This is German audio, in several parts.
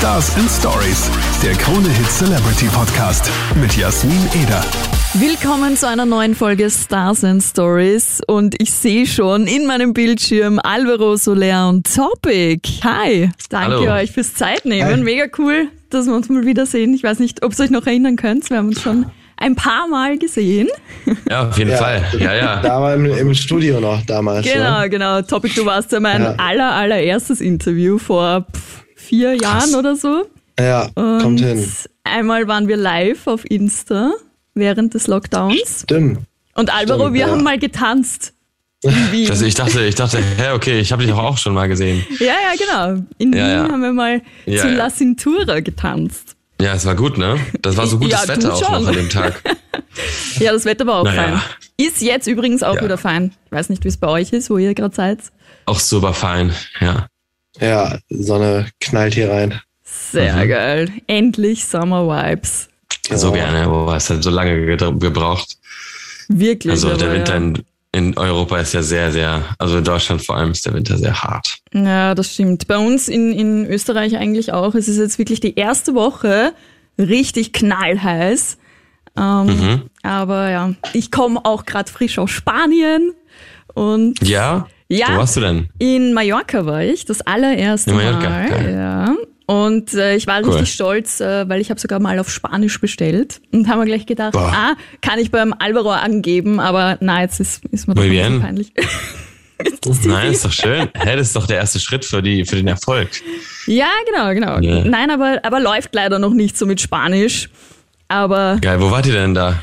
Stars and Stories, der Krone Hit Celebrity Podcast mit Jasmin Eder. Willkommen zu einer neuen Folge Stars and Stories und ich sehe schon in meinem Bildschirm Alvaro Soler und Topic. Hi, danke Hallo. euch fürs Zeitnehmen. Hi. Mega cool, dass wir uns mal wiedersehen. Ich weiß nicht, ob ihr euch noch erinnern könnt. Wir haben uns schon ein paar Mal gesehen. Ja, auf jeden Fall. Ja, ja. Da war im, im Studio noch damals. Genau, Ne? genau. Topic, du warst ja mein Ja. aller, allererstes Interview vor pff, vier Jahren oder so. Ja, Und kommt hin. einmal waren wir live auf Insta während des Lockdowns. Stimmt. Und Alvaro, Stimmt, wir ja. haben mal getanzt. In Wien. Das, ich dachte, ich dachte, hä, okay, ich habe dich auch schon mal gesehen. Ja, ja, genau. In Ja, Wien ja. haben wir mal Ja, zu ja. La Cintura getanzt. Ja, es war gut, ne? Das war so gutes Wetter auch schon. noch an dem Tag. Ja, das Wetter war auch Naja. fein. Ist jetzt übrigens auch Ja. wieder fein. Ich weiß nicht, wie es bei euch ist, wo ihr gerade seid. Auch super fein, ja. Ja, Sonne knallt hier rein. Sehr Mhm. geil. Endlich Summer Vibes. So Ja. gerne, oh, es hat so lange gebraucht. Wirklich. Also der Winter ja. in, in Europa ist ja sehr, sehr, also in Deutschland vor allem ist der Winter sehr hart. Ja, das stimmt. Bei uns in, in Österreich eigentlich auch. Es ist jetzt wirklich die erste Woche richtig knallheiß. Ähm, Mhm. Aber ja, ich komme auch gerade frisch aus Spanien und Ja? Ja. Wo warst du denn? in Mallorca war ich, das allererste In Mallorca, Mal. geil. Ja. Und äh, ich war Cool. richtig stolz, äh, weil ich habe sogar mal auf Spanisch bestellt und haben wir gleich gedacht, Boah. ah, kann ich beim Alvaro angeben, aber na, jetzt ist, ist mir doch Muy ein bisschen bien. peinlich. Nein, ist doch schön. Hä, das ist doch der erste Schritt für, die, für den Erfolg. Ja, genau, genau. Ja. Nein, aber, aber läuft leider noch nicht so mit Spanisch. Aber, Geil, wo wart ihr denn da?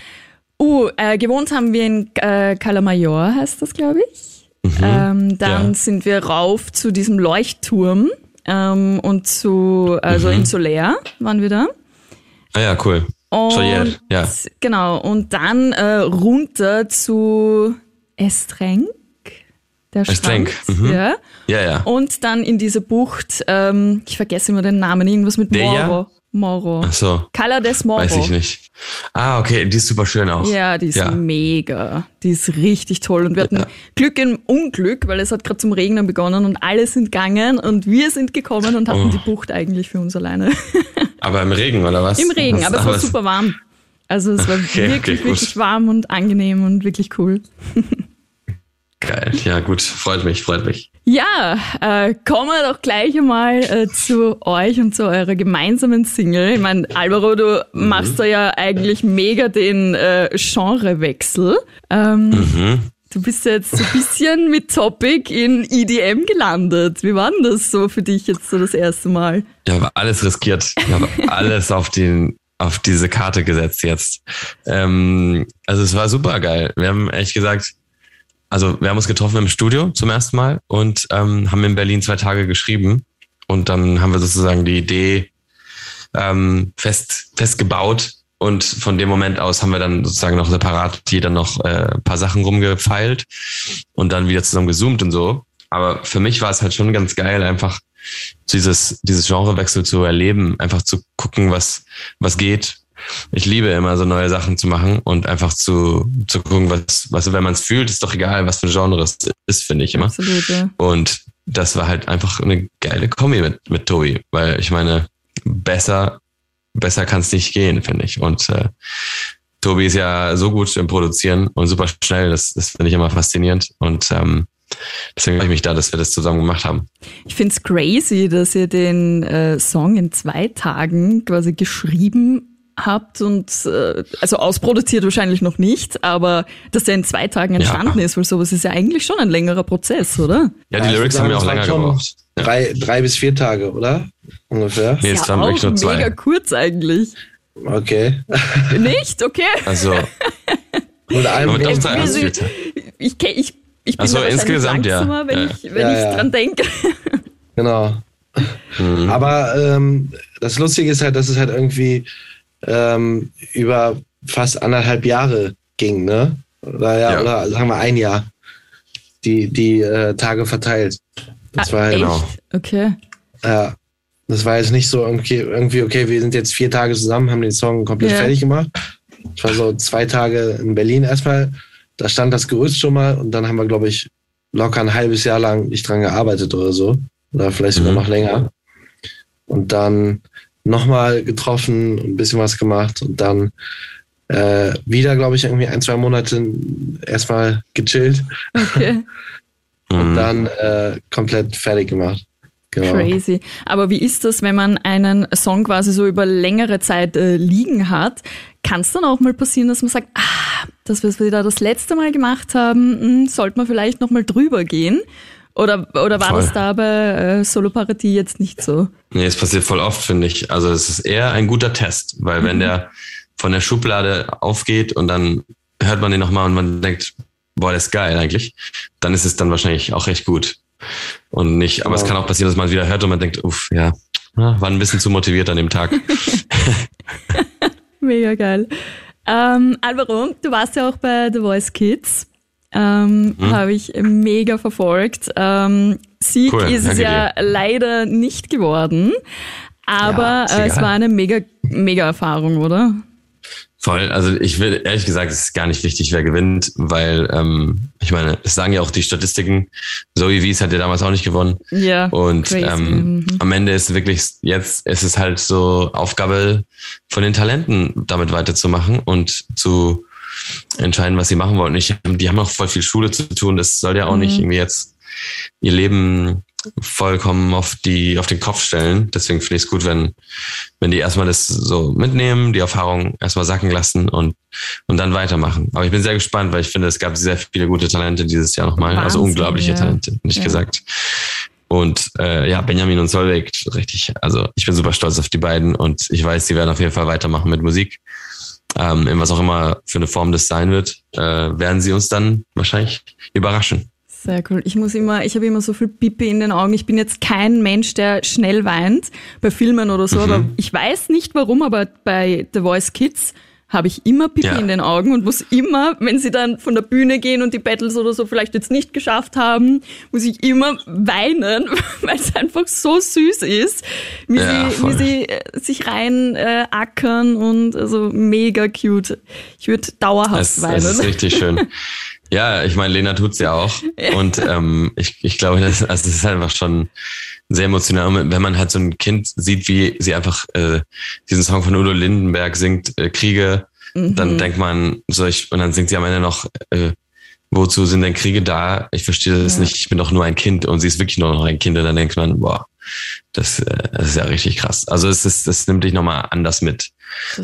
uh, äh, gewohnt haben wir in äh, Calamayor, heißt das, glaube ich. Ähm, dann Mhm. Ja. sind wir rauf zu diesem Leuchtturm ähm, und zu, also Mhm. in Soler waren wir da. Ah ja, cool. Und, ja. Genau, und dann äh, runter zu Estrenk, der Estrenk, mhm. Ja. Ja, ja. Und dann in diese Bucht, ähm, ich vergesse immer den Namen, irgendwas mit? Moro. Moro. Ach so, Cala des Moro. weiß ich nicht. Ah, okay, die ist super schön auch. Ja, die ist Ja. mega. Die ist richtig toll. Und wir hatten Glück im Unglück, weil es hat gerade zum Regnen begonnen und alle sind gegangen und wir sind gekommen und hatten Oh. die Bucht eigentlich für uns alleine. Aber im Regen, oder was? Im Regen, Was- aber es war super warm. Also es war Okay, wirklich, okay, wirklich warm und angenehm und wirklich cool. Geil, ja gut, freut mich, freut mich. Ja, äh, kommen wir doch gleich einmal äh, zu euch und zu eurer gemeinsamen Single. Ich meine, Alvaro, du Mhm. machst da ja eigentlich mega den äh, Genrewechsel. Ähm, Mhm. Du bist ja jetzt so ein bisschen mit Topic in EDM gelandet. Wie war denn das so für dich jetzt so das erste Mal? Ich habe alles riskiert. Ich habe alles auf den auf diese Karte gesetzt jetzt. Ähm, also es war super geil. Wir haben echt gesagt, also wir haben uns getroffen im Studio zum ersten Mal und ähm, haben in Berlin zwei Tage geschrieben. Und dann haben wir sozusagen die Idee ähm, fest, festgebaut. Und von dem Moment aus haben wir dann sozusagen noch separat jeder noch äh, ein paar Sachen rumgefeilt und dann wieder zusammen gezoomt und so. Aber für mich war es halt schon ganz geil, einfach dieses, dieses Genrewechsel zu erleben, einfach zu gucken, was, was geht. Ich liebe immer so neue Sachen zu machen und einfach zu, zu gucken, was, was wenn man es fühlt, ist doch egal, was für ein Genre es ist, finde ich immer. Absolut, ja. Und das war halt einfach eine geile Kombi mit, mit Tobi, weil ich meine, besser, besser kann es nicht gehen, finde ich. Und äh, Tobi ist ja so gut im Produzieren und super schnell, das, das finde ich immer faszinierend. Und ähm, deswegen freue ich mich da, dass wir das zusammen gemacht haben. Ich find's crazy, dass ihr den äh, Song in zwei Tagen quasi geschrieben habt und äh, also ausproduziert wahrscheinlich noch nicht, aber dass der in zwei Tagen entstanden ist, weil sowas ist ja eigentlich schon ein längerer Prozess, oder? Ja, Ja, die ich Lyrics haben ja auch länger gebraucht. Ja. Drei, drei bis vier Tage, oder? Ungefähr. Nee, es ja waren wirklich nur zwei. mega kurz eigentlich. Okay. Nicht? Okay. Also, wir vier sind- Tage. Ich, kenn- ich, ich bin Ach so, da wahrscheinlich insgesamt, ja. langsamer, wenn Ja. ich, wenn Ja, ich ja. dran denke. Genau. Mhm. Aber ähm, das Lustige ist halt, dass es halt irgendwie ähm, über fast anderthalb Jahre ging, ne? Oder ja, Ja. oder sagen wir ein Jahr. Die, die äh, Tage verteilt. Das war halt, Echt? genau. Okay. ja. Das war jetzt nicht so irgendwie, irgendwie, okay, wir sind jetzt vier Tage zusammen, haben den Song komplett Ja. fertig gemacht. Ich war so zwei Tage in Berlin erstmal. Da stand das Gerüst schon mal und dann haben wir, glaube ich, locker ein halbes Jahr lang nicht dran gearbeitet oder so. Oder vielleicht sogar Mhm. noch länger. und dann nochmal getroffen, ein bisschen was gemacht und dann äh, wieder, glaube ich, irgendwie ein, zwei Monate erstmal gechillt. Okay. und Mhm. dann äh, komplett fertig gemacht. Genau. Crazy. Aber wie ist das, wenn man einen Song quasi so über längere Zeit äh, liegen hat? Kann es dann auch mal passieren, dass man sagt, ah, das, was wir da das letzte Mal gemacht haben, mh, sollte man vielleicht noch mal drüber gehen? Oder, oder war Voll. das da bei äh, Soloparodie jetzt nicht so? Nee, es passiert voll oft, finde ich. Also es ist eher ein guter Test, weil wenn der von der Schublade aufgeht und dann hört man den nochmal und man denkt, boah, der ist geil eigentlich, dann ist es dann wahrscheinlich auch recht gut. Und nicht, aber es Genau. kann auch passieren, dass man wieder hört und man denkt, uff, ja, war ein bisschen zu motiviert an dem Tag. Mega geil. Ähm, Alvaro, du warst ja auch bei The Voice Kids. Ähm, Mhm. Habe ich mega verfolgt. Ähm, Sieg Cool, ist es ja leider nicht geworden. Aber Ja, äh, es war eine mega, mega Erfahrung, oder? Voll, also ich will ehrlich gesagt, es ist gar nicht wichtig, wer gewinnt, weil ähm, ich meine, es sagen ja auch die Statistiken, Zoe Wies hat ja damals auch nicht gewonnen. Ja. Und crazy. ähm, Mhm. am Ende ist wirklich jetzt, es ist halt so Aufgabe von den Talenten, damit weiterzumachen und zu entscheiden, was sie machen wollen. Ich, die haben auch voll viel Schule zu tun. Das soll ja auch Mhm. nicht irgendwie jetzt ihr Leben vollkommen auf die, auf den Kopf stellen. Deswegen finde ich es gut, wenn, wenn die erstmal das so mitnehmen, die Erfahrung erstmal sacken lassen und, und dann weitermachen. Aber ich bin sehr gespannt, weil ich finde, es gab sehr viele gute Talente dieses Jahr nochmal. Also Wahnsinn, unglaubliche ja. Talente, nicht Ja. gesagt. Und äh, ja, Benjamin und Solveig, richtig. Also ich bin super stolz auf die beiden und ich weiß, die werden auf jeden Fall weitermachen mit Musik. Ähm, in was auch immer für eine Form das sein wird, äh, werden sie uns dann wahrscheinlich überraschen. Sehr cool. Ich muss immer, ich habe immer so viel Pipi in den Augen. Ich bin jetzt kein Mensch, der schnell weint bei Filmen oder so, Mhm. aber ich weiß nicht warum, aber bei The Voice Kids habe ich immer Pipi Ja. in den Augen und muss immer, wenn sie dann von der Bühne gehen und die Battles oder so vielleicht jetzt nicht geschafft haben, muss ich immer weinen, weil es einfach so süß ist, wie Ja, sie, wie sie äh, sich rein äh, ackern und also mega cute. Ich würde dauerhaft Es, weinen. es ist richtig schön. Ja, ich meine, Lena tut's ja auch. Und ähm, ich, ich glaube, das, also das ist einfach schon sehr emotional, wenn man halt so ein Kind sieht, wie sie einfach äh, diesen Song von Udo Lindenberg singt, äh, Kriege, Mhm. dann denkt man, so ich, und dann singt sie am Ende noch, äh, wozu sind denn Kriege da? Ich verstehe das Ja. nicht, ich bin doch nur ein Kind und sie ist wirklich nur noch ein Kind und dann denkt man, boah, das, äh, das ist ja richtig krass. Also es ist, das nimmt dich nochmal anders mit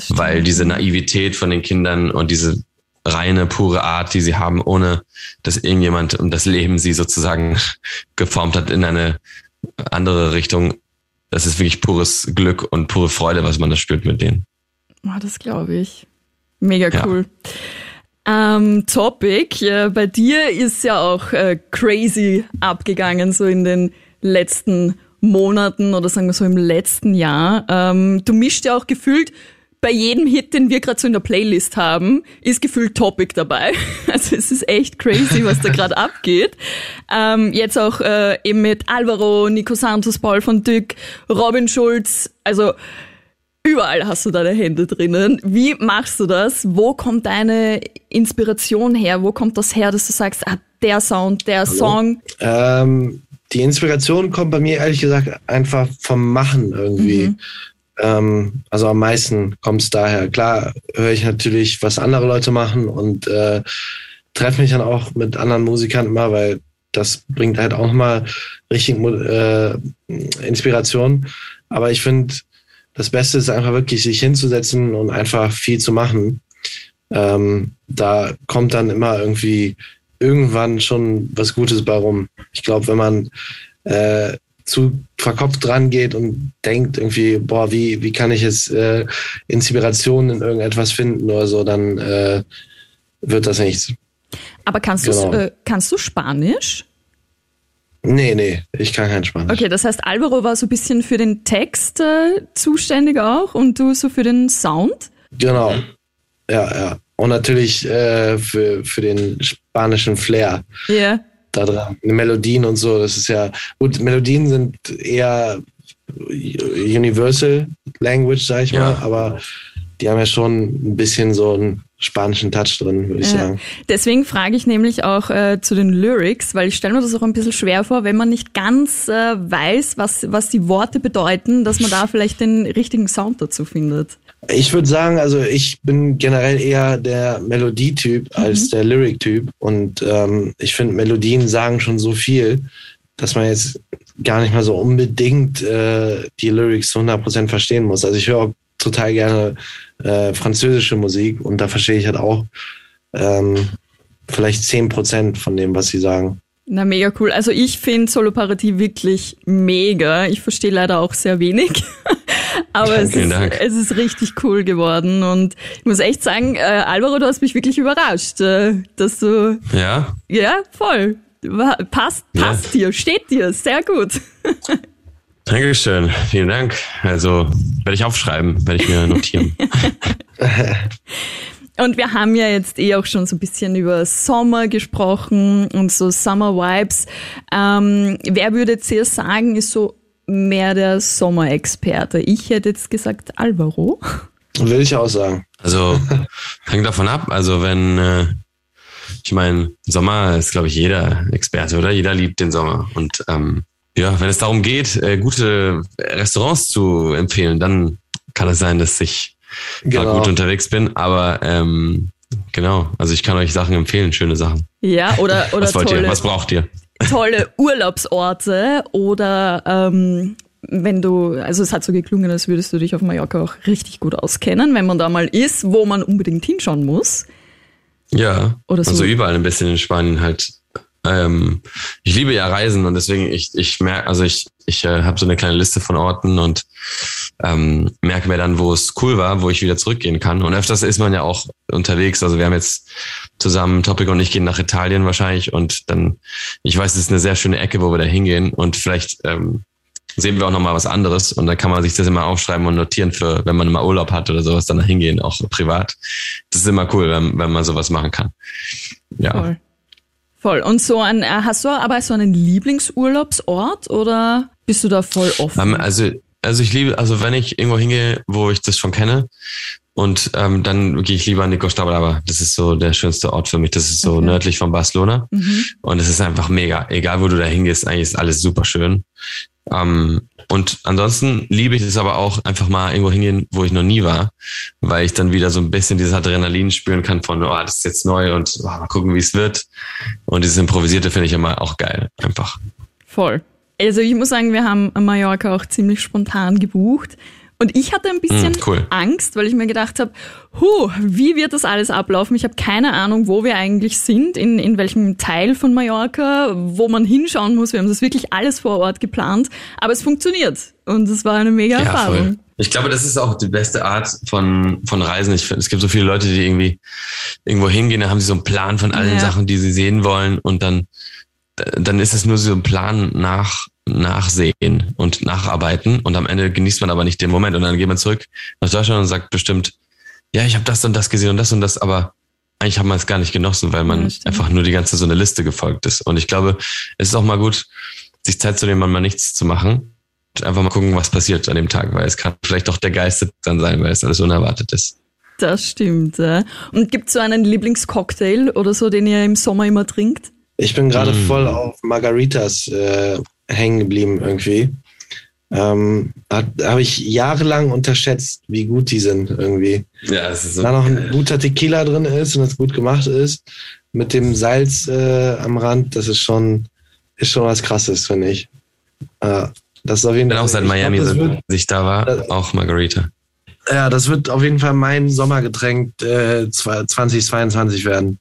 weil diese Naivität von den Kindern und diese reine, pure Art, die sie haben, ohne dass irgendjemand und das Leben sie sozusagen geformt hat in eine andere Richtung, das ist wirklich pures Glück und pure Freude, was man da spürt mit denen. Ah, das glaube ich. Mega Ja. cool. Ähm, Topic, äh, bei dir ist ja auch äh, crazy abgegangen, so in den letzten Monaten oder sagen wir so im letzten Jahr. Ähm, du mischst ja auch gefühlt bei jedem Hit, den wir gerade so in der Playlist haben, ist gefühlt Topic dabei. Also es ist echt crazy, was da gerade abgeht. Ähm, jetzt auch äh, eben mit Alvaro, Nico Santos, Paul von Dyck, Robin Schulz, also Überall hast du deine Hände drinnen. Wie machst du das? Wo kommt deine Inspiration her? Wo kommt das her, dass du sagst, ah, der Sound, der Song? Ähm, die Inspiration kommt bei mir ehrlich gesagt einfach vom Machen irgendwie. Mhm. Ähm, also am meisten kommt es daher. Klar höre ich natürlich, was andere Leute machen und äh, treffe mich dann auch mit anderen Musikern immer, weil das bringt halt auch nochmal richtig äh, Inspiration. Aber ich finde, das Beste ist einfach wirklich, sich hinzusetzen und einfach viel zu machen. Ähm, da kommt dann immer irgendwie irgendwann schon was Gutes bei rum. Ich glaube, wenn man äh, zu verkopft dran geht und denkt irgendwie, boah, wie, wie kann ich jetzt äh, Inspiration in irgendetwas finden oder so, dann äh, wird das nichts. Aber kannst, du Genau. äh, kannst du Spanisch? Nee, nee, ich kann kein Spanisch. Okay, das heißt, Alvaro war so ein bisschen für den Text äh, zuständig auch und du so für den Sound? Genau. Ja, ja. Und natürlich äh, für, für den spanischen Flair Ja. Da dran. Melodien und so, das ist ja, gut, Melodien sind eher Universal Language, sag ich Ja. mal, aber die haben ja schon ein bisschen so einen spanischen Touch drin, würde ich ja. sagen. Deswegen frage ich nämlich auch äh, zu den Lyrics, weil ich stelle mir das auch ein bisschen schwer vor, wenn man nicht ganz äh, weiß, was, was die Worte bedeuten, dass man da vielleicht den richtigen Sound dazu findet. Ich würde sagen, also ich bin generell eher der Melodietyp mhm. als der Lyric-Typ und ähm, ich finde, Melodien sagen schon so viel, dass man jetzt gar nicht mal so unbedingt äh, die Lyrics zu 100% verstehen muss. Also ich höre total gerne äh, französische Musik und da verstehe ich halt auch ähm, vielleicht 10% von dem, was sie sagen. Na, mega cool. Also ich finde Soloparotie wirklich mega. Ich verstehe leider auch sehr wenig. Aber es ist, es ist richtig cool geworden. Und ich muss echt sagen, äh, Alvaro, du hast mich wirklich überrascht, äh, dass du. Ja? Ja, voll. Passt, passt ja. dir, steht dir, sehr gut. Dankeschön, vielen Dank. Also werde ich aufschreiben, werde ich mir notieren. Und wir haben ja jetzt eh auch schon so ein bisschen über Sommer gesprochen und so Summer Vibes. Ähm, wer würde jetzt hier sagen, ist so mehr der Sommerexperte? Ich hätte jetzt gesagt Alvaro. Will ich auch sagen. Also hängt davon ab. Also wenn äh, ich meine, Sommer ist, glaube ich, jeder Experte, oder? Jeder liebt den Sommer. Und ähm, ja, wenn es darum geht, äh, gute Restaurants zu empfehlen, dann kann es sein, dass ich genau. gut unterwegs bin. Aber ähm, genau, also ich kann euch Sachen empfehlen, schöne Sachen. Ja, oder, oder Was wollt tolle, ihr? Was braucht ihr? Tolle Urlaubsorte oder ähm, wenn du, also es hat so geklungen, als würdest du dich auf Mallorca auch richtig gut auskennen, wenn man da mal ist, wo man unbedingt hinschauen muss. Ja, Oder so. also überall ein bisschen in Spanien halt. Ähm, ich liebe ja Reisen und deswegen ich ich merke, also ich ich äh, habe so eine kleine Liste von Orten und ähm, merke mir dann, wo es cool war, wo ich wieder zurückgehen kann. Und öfters ist man ja auch unterwegs. Also wir haben jetzt zusammen Topic und ich gehen nach Italien wahrscheinlich und dann, ich weiß, es ist eine sehr schöne Ecke, wo wir da hingehen und vielleicht ähm, sehen wir auch nochmal was anderes und dann kann man sich das immer aufschreiben und notieren für, wenn man mal Urlaub hat oder sowas, dann hingehen, auch privat. Das ist immer cool, wenn, wenn man sowas machen kann. Ja. Voll. Voll. Und so ein, äh, hast du aber so einen Lieblingsurlaubsort oder bist du da voll offen? Ähm, also, also ich liebe, also wenn ich irgendwo hingehe, wo ich das schon kenne, und ähm, dann gehe ich lieber an die Costa Brava. Das ist so der schönste Ort für mich. Das ist so okay. nördlich von Barcelona. Mhm. Und es ist einfach mega. Egal, wo du da hingehst, eigentlich ist alles super schön. Ähm, und ansonsten liebe ich es aber auch einfach mal irgendwo hingehen, wo ich noch nie war, weil ich dann wieder so ein bisschen dieses Adrenalin spüren kann von, oh, das ist jetzt neu und oh, mal gucken, wie es wird. Und dieses Improvisierte finde ich immer auch geil, einfach. Voll. Also ich muss sagen, wir haben Mallorca auch ziemlich spontan gebucht. Und ich hatte ein bisschen mm, cool. Angst, weil ich mir gedacht habe, huh, wie wird das alles ablaufen? Ich habe keine Ahnung, wo wir eigentlich sind, in, in welchem Teil von Mallorca, wo man hinschauen muss. Wir haben das wirklich alles vor Ort geplant, aber es funktioniert. Und es war eine mega ja, Erfahrung. Voll. Ich glaube, das ist auch die beste Art von, von Reisen. Ich, es gibt so viele Leute, die irgendwie irgendwo hingehen, da haben sie so einen Plan von allen ja. Sachen, die sie sehen wollen und dann, dann ist es nur so ein Plan nach nachsehen und nacharbeiten und am Ende genießt man aber nicht den Moment und dann geht man zurück nach Deutschland und sagt bestimmt, ja, ich habe das und das gesehen und das und das, aber eigentlich haben wir es gar nicht genossen, weil man ja, einfach nur die ganze so eine Liste gefolgt ist. Und ich glaube, es ist auch mal gut, sich Zeit zu nehmen, mal nichts zu machen und einfach mal gucken, was passiert an dem Tag, weil es kann vielleicht auch der Geiste dann sein, weil es alles unerwartet ist. Das stimmt. Ja. Und gibt es so einen Lieblingscocktail oder so, den ihr im Sommer immer trinkt? Ich bin gerade mm. voll auf Margaritas äh, hängen geblieben irgendwie. Ähm, Habe ich jahrelang unterschätzt, wie gut die sind irgendwie. Ja, es ist so. Da noch ein guter Tequila drin ist und das gut gemacht ist, mit dem Salz äh, am Rand, das ist schon, ist schon was krasses, finde ich. Äh, das ist auf jeden Fall. auch seit Miami, glaub, wird, ich da war, das, auch Margarita. Ja, das wird auf jeden Fall mein Sommergetränk äh, 2022 werden.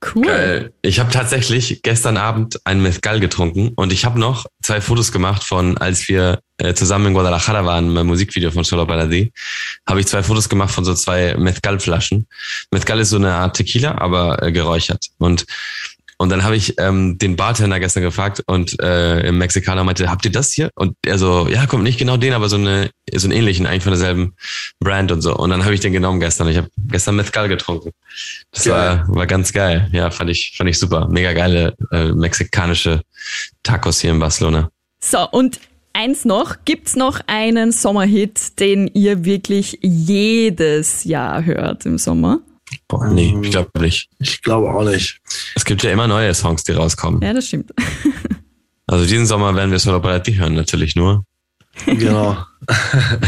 Cool. Geil. Ich habe tatsächlich gestern Abend ein Mezcal getrunken und ich habe noch zwei Fotos gemacht von, als wir äh, zusammen in Guadalajara waren, beim Musikvideo von Solo Paradis, habe ich zwei Fotos gemacht von so zwei Mezcal-Flaschen. Mezcal ist so eine Art Tequila, aber äh, geräuchert. Und und dann habe ich ähm, den Bartender gestern gefragt und äh, im Mexikaner meinte, habt ihr das hier? Und er so, ja, kommt nicht genau den, aber so eine so einen ähnlichen, eigentlich von derselben Brand und so. Und dann habe ich den genommen gestern. Ich habe gestern Mezcal getrunken. Das war, war ganz geil. Ja, fand ich fand ich super. Mega geile äh, mexikanische Tacos hier in Barcelona. So und eins noch. Gibt's noch einen Sommerhit, den ihr wirklich jedes Jahr hört im Sommer? Boah, nee, ich glaube nicht. Ich glaube auch nicht. Es gibt ja immer neue Songs, die rauskommen. Ja, das stimmt. Also diesen Sommer werden wir Solo Parati hören, natürlich nur. Genau.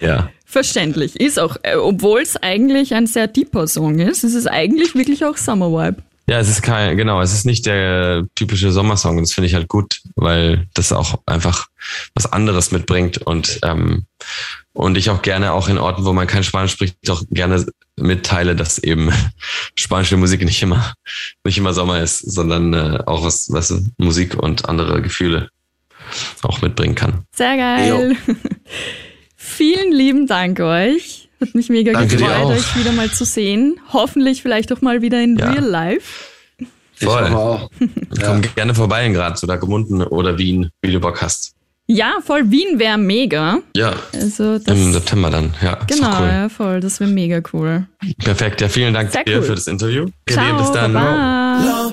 Ja. Verständlich. Ist auch, äh, obwohl es eigentlich ein sehr deeper Song ist, ist es eigentlich wirklich auch Summer Vibe. Ja, es ist kein, genau, es ist nicht der typische Sommersong. Und das finde ich halt gut, weil das auch einfach was anderes mitbringt und, ähm, und ich auch gerne auch in Orten, wo man kein Spanisch spricht, doch gerne mitteile, dass eben spanische Musik nicht immer, nicht immer Sommer ist, sondern äh, auch was, was Musik und andere Gefühle auch mitbringen kann. Sehr geil. Vielen lieben Dank euch. Hat mich mega Danke gefreut, euch wieder mal zu sehen. Hoffentlich vielleicht auch mal wieder in Ja. Real Life. Ich Voll. hoffe auch. Ja. Komm gerne vorbei in Graz oder Gemunden oder Wien, wie du Bock hast. Ja, voll Wien wäre mega. Ja, Also das, im September dann. Ja, genau, cool. ja, voll. Das wäre mega cool. Perfekt. Ja, vielen Dank Sehr dir cool. für das Interview. Ciao, bis dann. Baba. Lo